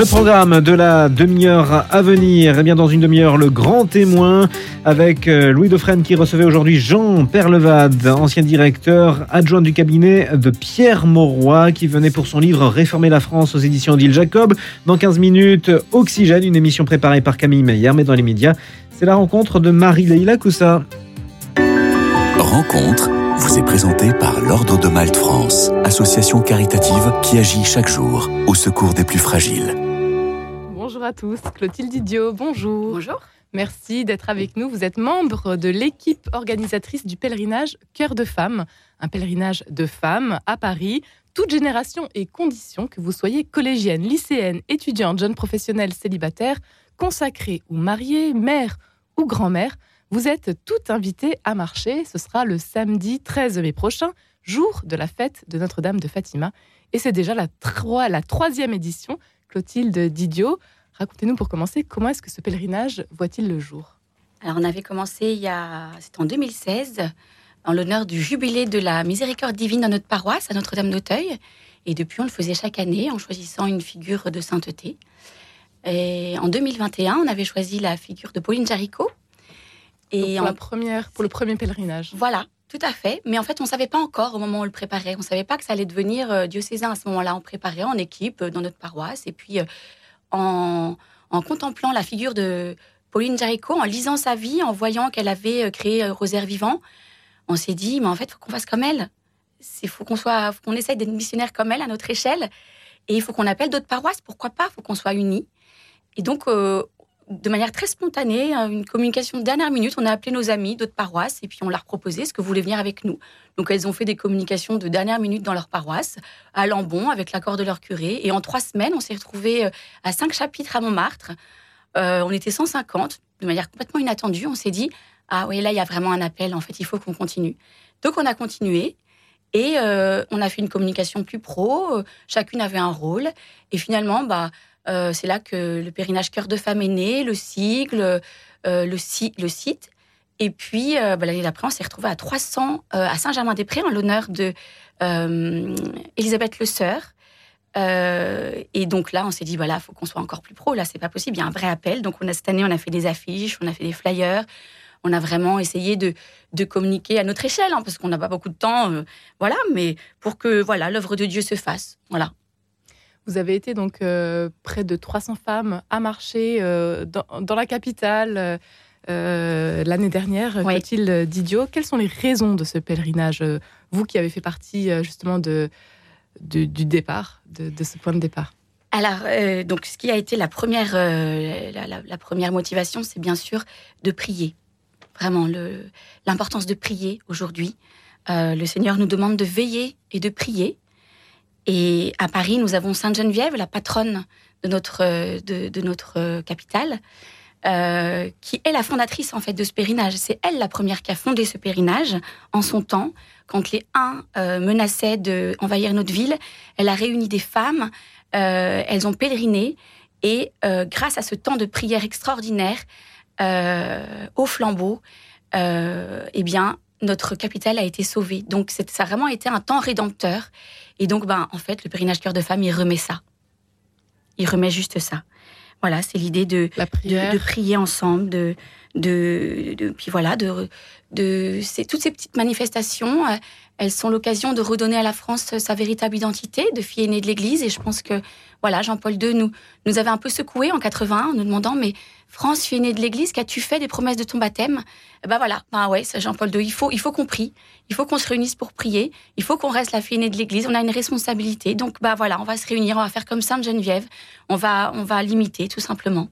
Le programme de la demi-heure à venir, eh bien dans une demi-heure, le grand témoin avec euh, Louis Dauphren qui recevait aujourd'hui Jean Perlevade, ancien directeur adjoint du cabinet de Pierre Mauroy qui venait pour son livre Réformer la France aux éditions d'Île Jacob. Dans 15 minutes, Oxygène, une émission préparée par Camille Meyer, mais dans les médias, c'est la rencontre de Marie-Leila Coussa. Rencontre vous est présentée par l'Ordre de Malte France, association caritative qui agit chaque jour au secours des plus fragiles. Bonjour à tous, Clotilde Idiot, bonjour. Bonjour. Merci d'être avec nous. Vous êtes membre de l'équipe organisatrice du pèlerinage Cœur de Femmes, un pèlerinage de femmes à Paris, toute génération et conditions, que vous soyez collégienne, lycéenne, étudiante, jeune professionnelle, célibataire, consacrée ou mariée, mère ou grand-mère. Vous êtes toutes invitées à marcher. Ce sera le samedi 13 mai prochain, jour de la fête de Notre-Dame de Fatima. Et c'est déjà la, la troisième édition. Clotilde Didio, racontez-nous pour commencer, comment est-ce que ce pèlerinage voit-il le jour? Alors on avait commencé il y a, c'était en 2016, en l'honneur du jubilé de la miséricorde divine dans notre paroisse, à Notre-Dame d'Auteuil. Et depuis, on le faisait chaque année en choisissant une figure de sainteté. Et en 2021, on avait choisi la figure de Pauline Jaricot, et pour, la première, pour le premier pèlerinage. Voilà, tout à fait. Mais en fait, on ne savait pas encore au moment où on le préparait. On ne savait pas que ça allait devenir euh, diocésain à ce moment-là. On préparait en équipe euh, dans notre paroisse. Et puis, euh, en, contemplant la figure de Pauline Jaricot, en lisant sa vie, en voyant qu'elle avait créé Rosaire Vivant, on s'est dit, mais en fait, faut qu'on fasse comme elle. Il faut qu'on soit, qu'on essaye d'être missionnaire comme elle à notre échelle. Et il faut qu'on appelle d'autres paroisses. Pourquoi pas Il faut qu'on soit unis. Et donc, de manière très spontanée, hein, une communication de dernière minute. On a appelé nos amis d'autres paroisses et puis on leur proposé ce que vous voulez venir avec nous. Donc elles ont fait des communications de dernière minute dans leur paroisse, à Lambon, avec l'accord de leur curé. Et en trois semaines, on s'est retrouvés euh, à cinq chapitres à Montmartre. Euh, on était 150, de manière complètement inattendue. On s'est dit, ah oui, là, il y a vraiment un appel. En fait, il faut qu'on continue. Donc on a continué. Et euh, on a fait une communication plus pro, chacune avait un rôle. Et finalement, bah, euh, c'est là que le périnage cœur de femme est né, le sigle, euh, le, site. Et puis, euh, bah, l'année d'après, on s'est retrouvé à 300 à Saint-Germain-des-Prés en l'honneur de Elisabeth Le Sœur. et donc là, on s'est dit, voilà, il faut qu'on soit encore plus pro. Là, c'est pas possible. Il y a un vrai appel. Donc, on a, cette année, on a fait des affiches, on a fait des flyers. On a vraiment essayé de, de communiquer à notre échelle, hein, parce qu'on n'a pas beaucoup de temps, voilà, mais pour que voilà l'œuvre de Dieu se fasse, voilà. Vous avez été donc euh, près de 300 femmes à marcher euh, dans, la capitale euh, l'année dernière, oui. Clotilde Didio. Quelles sont les raisons de ce pèlerinage Vous qui avez fait partie justement de, du départ, de, ce point de départ? Alors, donc, ce qui a été la première, la, première motivation, c'est bien sûr de prier. Vraiment, l'importance de prier aujourd'hui. le Seigneur nous demande de veiller et de prier. Et à Paris, nous avons Sainte Geneviève, la patronne de notre, de, notre capitale, euh, qui est la fondatrice en fait de ce pèlerinage. C'est elle la première qui a fondé ce pèlerinage en son temps, quand les Huns euh, menaçaient d'envahir notre ville. Elle a réuni des femmes, euh, elles ont pèleriné, et grâce à ce temps de prière extraordinaire, au flambeau, eh bien, notre capitale a été sauvée. Donc ça a vraiment été un temps rédempteur. Et donc, ben, en fait, le pèlerinage cœur de femme, il remet ça. Il remet juste ça. Voilà, c'est l'idée de, de, prier ensemble, de, de, de, puis voilà, de, de toutes ces petites manifestations, euh, elles sont l'occasion de redonner à la France sa véritable identité de fille aînée de l'Église. Et je pense que voilà, Jean-Paul II nous nous avait un peu secoué en 81 en nous demandant mais France, fille aînée de l'Église, qu'as-tu fait des promesses de ton baptême? Ben voilà, ben ouais, Jean-Paul II. Il faut il faut qu'on prie, il faut qu'on se réunisse pour prier, il faut qu'on reste la fille aînée de l'Église. On a une responsabilité. Donc bah voilà, on va se réunir, on va faire comme Sainte Geneviève, on va on va limiter tout simplement.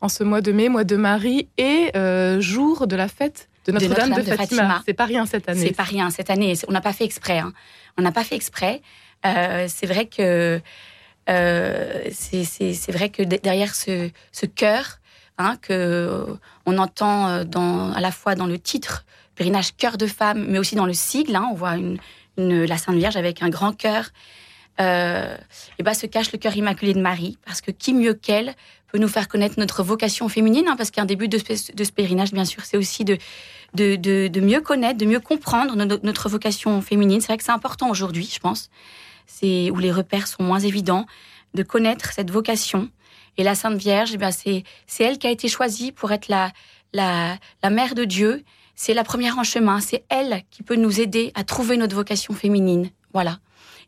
En ce mois de mai, mois de Marie et euh, jour de la fête de Notre-Dame de, Fatima. C'est pas rien cette année. C'est pas rien cette année. On n'a pas fait exprès. Hein. On n'a pas fait exprès. Euh, c'est vrai que euh, c'est vrai que derrière ce, ce cœur hein, que on entend euh, dans, à la fois dans le titre pèlerinage cœur de femme, mais aussi dans le sigle, hein, on voit une, une, la Sainte Vierge avec un grand cœur. Euh, et ben se cache le cœur immaculé de Marie, parce que qui mieux qu'elle nous faire connaître notre vocation féminine, hein, parce qu'un début de, de ce pèlerinage, bien sûr, c'est aussi de, de, mieux connaître, de mieux comprendre notre, vocation féminine. C'est vrai que c'est important aujourd'hui, je pense, c'est où les repères sont moins évidents, de connaître cette vocation Et la Sainte Vierge, eh c'est elle qui a été choisie pour être la, la, la mère de Dieu. C'est la première en chemin. C'est elle qui peut nous aider à trouver notre vocation féminine. Voilà.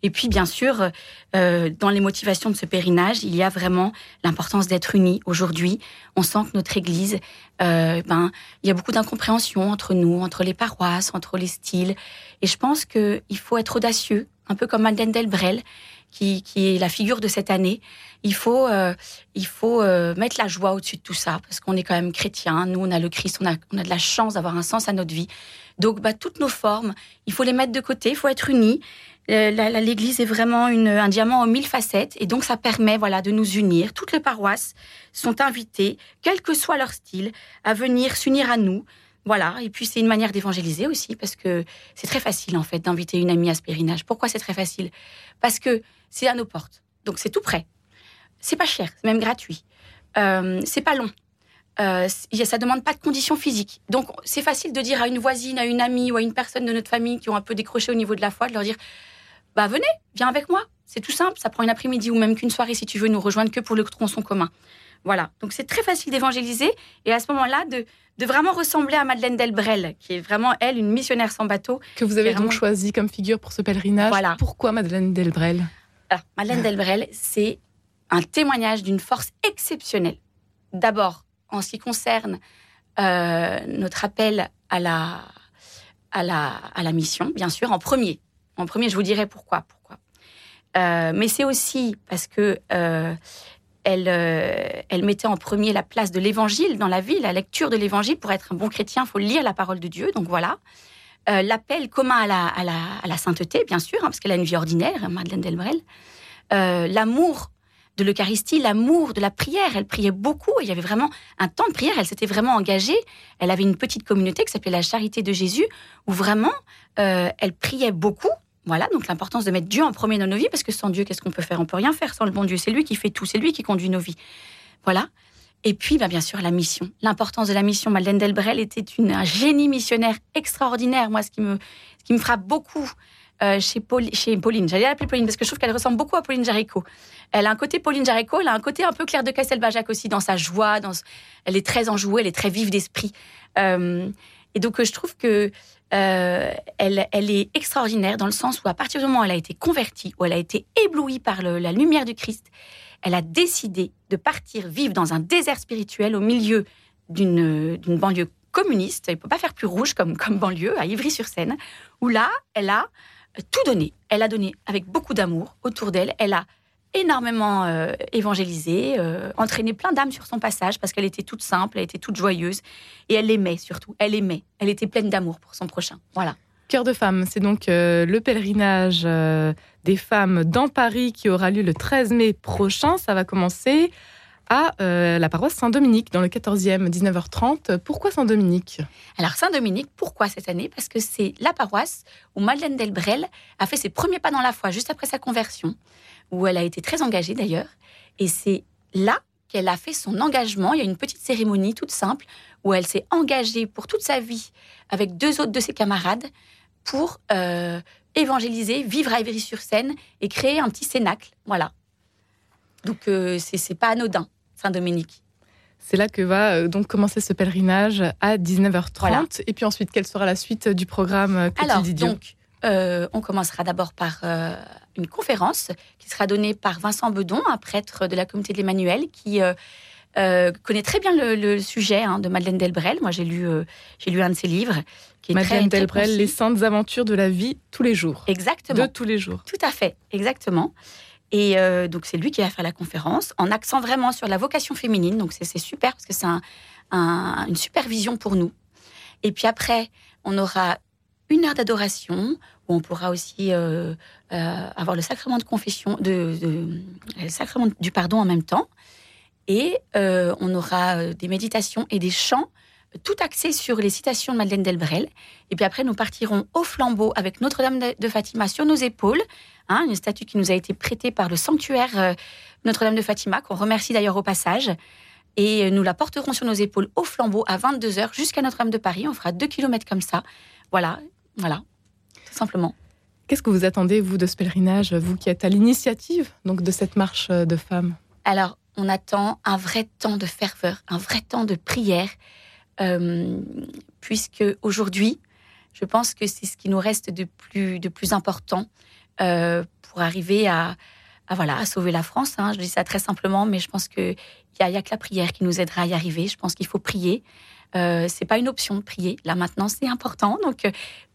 Et puis, bien sûr, euh, dans les motivations de ce pèlerinage, il y a vraiment l'importance d'être unis. Aujourd'hui, on sent que notre Église, euh, ben, il y a beaucoup d'incompréhension entre nous, entre les paroisses, entre les styles. Et je pense qu'il faut être audacieux, un peu comme Madeleine Delbrel, qui, est la figure de cette année. Il faut, euh, il faut euh, mettre la joie au-dessus de tout ça, parce qu'on est quand même chrétien. Nous, on a le Christ, on a, on a de la chance d'avoir un sens à notre vie. Donc, bah, toutes nos formes, il faut les mettre de côté, il faut être unis. Euh, L'Église est vraiment une, un diamant aux mille facettes, et donc ça permet, voilà, de nous unir. Toutes les paroisses sont invitées, quel que soit leur style, à venir s'unir à nous. Voilà, et puis c'est une manière d'évangéliser aussi, parce que c'est très facile en fait d'inviter une amie à ce pèlerinage. Pourquoi c'est très facile? Parce que c'est à nos portes, donc c'est tout prêt. C'est pas cher, c'est même gratuit. Euh, c'est pas long. Euh, ça demande pas de conditions physiques. Donc c'est facile de dire à une voisine, à une amie ou à une personne de notre famille qui ont un peu décroché au niveau de la foi, de leur dire bah venez, viens avec moi. C'est tout simple, ça prend une après-midi ou même qu'une soirée si tu veux nous rejoindre que pour le tronçon commun. Voilà, donc c'est très facile d'évangéliser et à ce moment-là de, de vraiment ressembler à Madeleine Delbrel, qui est vraiment, elle, une missionnaire sans bateau. Que vous avez donc choisi comme figure pour ce pèlerinage. Voilà. Pourquoi Madeleine Delbrel? Alors, Madeleine Delbrel, c'est un témoignage d'une force exceptionnelle. D'abord, en ce qui concerne euh, notre appel à la, à, la, à la mission, bien sûr, en premier. En premier, je vous dirai pourquoi. pourquoi. Euh, mais c'est aussi parce que euh, elle, euh, elle mettait en premier la place de l'évangile dans la vie, la lecture de l'évangile. Pour être un bon chrétien, il faut lire la parole de Dieu. Donc voilà. Euh, L'appel commun à la, sainteté, bien sûr, hein, parce qu'elle a une vie ordinaire, Madeleine Delbrel. Euh, L'amour de l'Eucharistie, l'amour de la prière. Elle priait beaucoup. Il y avait vraiment un temps de prière. Elle s'était vraiment engagée. Elle avait une petite communauté qui s'appelait la Charité de Jésus, où vraiment elle priait beaucoup. Voilà, donc l'importance de mettre Dieu en premier dans nos vies, parce que sans Dieu, qu'est-ce qu'on peut faire? On peut rien faire sans le bon Dieu. C'est lui qui fait tout, c'est lui qui conduit nos vies. Voilà. Et puis, bah, bien sûr, la mission. L'importance de la mission. Madeleine Delbrel était une, un génie missionnaire extraordinaire. Moi, ce qui me, ce qui me frappe beaucoup euh, chez, Paul, chez Pauline, j'allais l'appeler Pauline parce que je trouve qu'elle ressemble beaucoup à Pauline Jaricot. Elle a un côté Pauline Jaricot, elle a un côté un peu Claire de Castelbajac aussi dans sa joie. Dans, elle est très enjouée, elle est très vive d'esprit. Euh, et donc, je trouve que euh, elle, est extraordinaire dans le sens où à partir du moment où elle a été convertie, où elle a été éblouie par la lumière du Christ, elle a décidé de partir vivre dans un désert spirituel au milieu d'une banlieue communiste. Il ne peut pas faire plus rouge comme, comme banlieue, à Ivry-sur-Seine, où là, elle a tout donné. Elle a donné avec beaucoup d'amour autour d'elle. Elle a énormément euh, évangélisé, euh, entraîné plein d'âmes sur son passage parce qu'elle était toute simple, elle était toute joyeuse et elle aimait surtout. Elle aimait. Elle était pleine d'amour pour son prochain. Voilà. Cœur de femme, c'est donc euh, le pèlerinage euh, des femmes dans Paris qui aura lieu le 13 mai prochain. Ça va commencer à euh, la paroisse Saint-Dominique dans le 14e, 19h30. Pourquoi Saint-Dominique? Alors Saint-Dominique, pourquoi cette année? Parce que c'est la paroisse où Madeleine Delbrel a fait ses premiers pas dans la foi juste après sa conversion, où elle a été très engagée d'ailleurs. Et c'est là qu'elle a fait son engagement. Il y a une petite cérémonie toute simple où elle s'est engagée pour toute sa vie avec deux autres de ses camarades pour euh, évangéliser, vivre à Ivry-sur-Seine et créer un petit cénacle. Voilà. Donc euh, c'est pas anodin, Saint-Dominique. C'est là que va euh, donc commencer ce pèlerinage à 19h30. Voilà. Et puis ensuite, quelle sera la suite du programme Alors, donc, euh, on commencera d'abord par euh, une conférence qui sera donnée par Vincent Bedon, un prêtre de la communauté de l'Emmanuel, qui euh, connaît très bien le, le sujet hein, de Madeleine Delbrel. Moi, j'ai lu, j'ai lu un de ses livres. Qui est Madeleine très, Delbrel, très Les saintes aventures de la vie tous les jours. Exactement. De tous les jours. Tout à fait, exactement. Et donc, c'est lui qui va faire la conférence, en accent vraiment sur la vocation féminine. Donc, c'est super, parce que c'est un, un, une supervision pour nous. Et puis après, on aura une heure d'adoration où on pourra aussi euh, euh, avoir le sacrement de confession, de, le sacrement du pardon en même temps. Et euh, on aura des méditations et des chants, tout axés sur les citations de Madeleine Delbrel. Et puis après, nous partirons au flambeau avec Notre-Dame de Fatima sur nos épaules, hein, une statue qui nous a été prêtée par le sanctuaire Notre-Dame de Fatima, qu'on remercie d'ailleurs au passage. Et nous la porterons sur nos épaules au flambeau à 22h jusqu'à Notre-Dame de Paris. On fera deux kilomètres comme ça. Voilà, voilà, tout simplement. Qu'est-ce que vous attendez, vous, de ce pèlerinage, vous qui êtes à l'initiative donc de cette marche de femmes? Alors, on attend un vrai temps de ferveur, un vrai temps de prière, euh, puisque aujourd'hui, je pense que c'est ce qui nous reste de plus, de plus important euh, pour arriver à, voilà, à sauver la France. Hein. Je dis ça très simplement, mais je pense qu'il n'y a, y a que la prière qui nous aidera à y arriver. Je pense qu'il faut prier. Euh, c'est pas une option de prier. Là maintenant, c'est important. Donc, euh,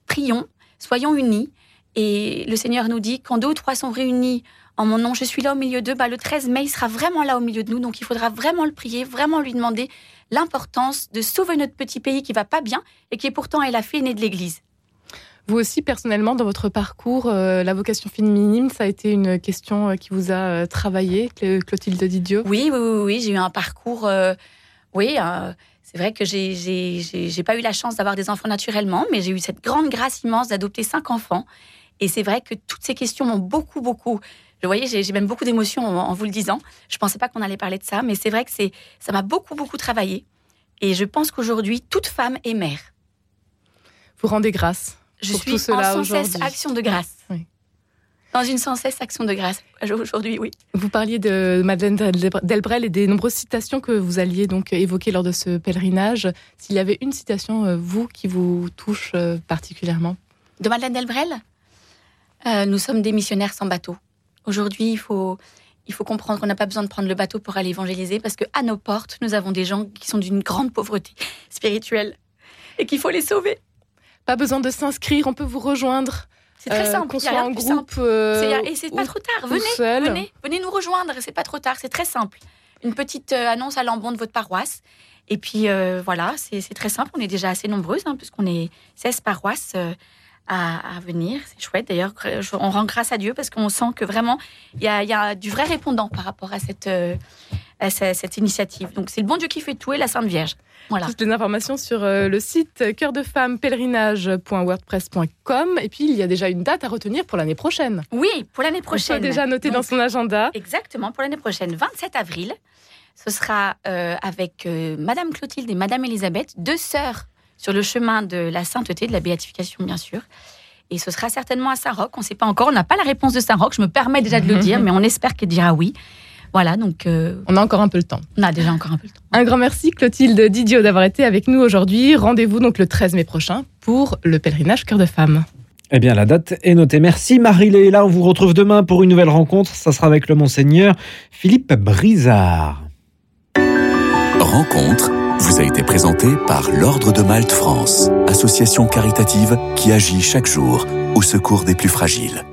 prions, soyons unis. Et le Seigneur nous dit, quand deux ou trois sont réunis en mon nom, je suis là au milieu d'eux. Bah, le 13 mai, il sera vraiment là au milieu de nous. Donc, il faudra vraiment le prier, vraiment lui demander l'importance de sauver notre petit pays qui va pas bien et qui est pourtant est la fille aînée de l'Église. Vous aussi, personnellement, dans votre parcours, euh, la vocation féminine, ça a été une question euh, qui vous a euh, travaillé, Clotilde Didio Oui, oui, oui, oui. j'ai eu un parcours. oui, c'est vrai que j'ai pas eu la chance d'avoir des enfants naturellement, mais j'ai eu cette grande grâce immense d'adopter cinq enfants. Et c'est vrai que toutes ces questions m'ont beaucoup, beaucoup. Je voyais, j'ai même beaucoup d'émotions en, vous le disant. Je pensais pas qu'on allait parler de ça, mais c'est vrai que c'est ça m'a beaucoup, beaucoup travaillé. Et je pense qu'aujourd'hui, toute femme est mère. Vous rendez grâce je suis en sans cesse action de grâce. Dans une sans cesse action de grâce aujourd'hui, oui. Vous parliez de Madeleine Delbrel et des nombreuses citations que vous alliez donc évoquer lors de ce pèlerinage. S'il y avait une citation, euh, vous, qui vous touche euh, particulièrement De Madeleine Delbrel euh, Nous sommes des missionnaires sans bateau. Aujourd'hui, il faut, il faut comprendre qu'on n'a pas besoin de prendre le bateau pour aller évangéliser parce qu'à nos portes, nous avons des gens qui sont d'une grande pauvreté spirituelle et qu'il faut les sauver. Pas besoin de s'inscrire, on peut vous rejoindre. C'est très euh, simple. Qu'on soit en groupe. Euh, et c'est pas trop tard. Venez, venez, venez nous rejoindre. C'est pas trop tard. C'est très simple. Une petite euh, annonce à l'embon de votre paroisse. Et puis voilà, c'est très simple. On est déjà assez nombreuses, hein, puisqu'on est 16 paroisses à, venir. C'est chouette. D'ailleurs, on rend grâce à Dieu parce qu'on sent que vraiment, il y, a, du vrai répondant par rapport à cette, cette initiative. Donc c'est le bon Dieu qui fait tout et la Sainte Vierge. Voilà. Toutes les informations sur euh, le site cœurdefemmepèlerinage.wordpress.com. Et puis, il y a déjà une date à retenir pour l'année prochaine. Oui, pour l'année prochaine. On déjà noté dans son agenda. Exactement, pour l'année prochaine, 27 avril. Ce sera euh, avec euh, Madame Clotilde et Madame Elisabeth, deux sœurs sur le chemin de la sainteté, de la béatification, bien sûr. Et ce sera certainement à Saint-Roch. On ne sait pas encore, on n'a pas la réponse de Saint-Roch. Je me permets déjà de le dire, mais on espère qu'elle dira oui. Voilà, donc. Euh, on a encore un peu le temps. On a déjà encore un peu le temps. Un grand merci, Clotilde Didio, d'avoir été avec nous aujourd'hui. Rendez-vous donc le 13 mai prochain pour le pèlerinage Cœur de Femme. Eh bien, la date est notée. Merci Marie Là, On vous retrouve demain pour une nouvelle rencontre. Ça sera avec le Monseigneur Philippe Brizard. Rencontre vous a été présentée par l'Ordre de Malte France, association caritative qui agit chaque jour au secours des plus fragiles.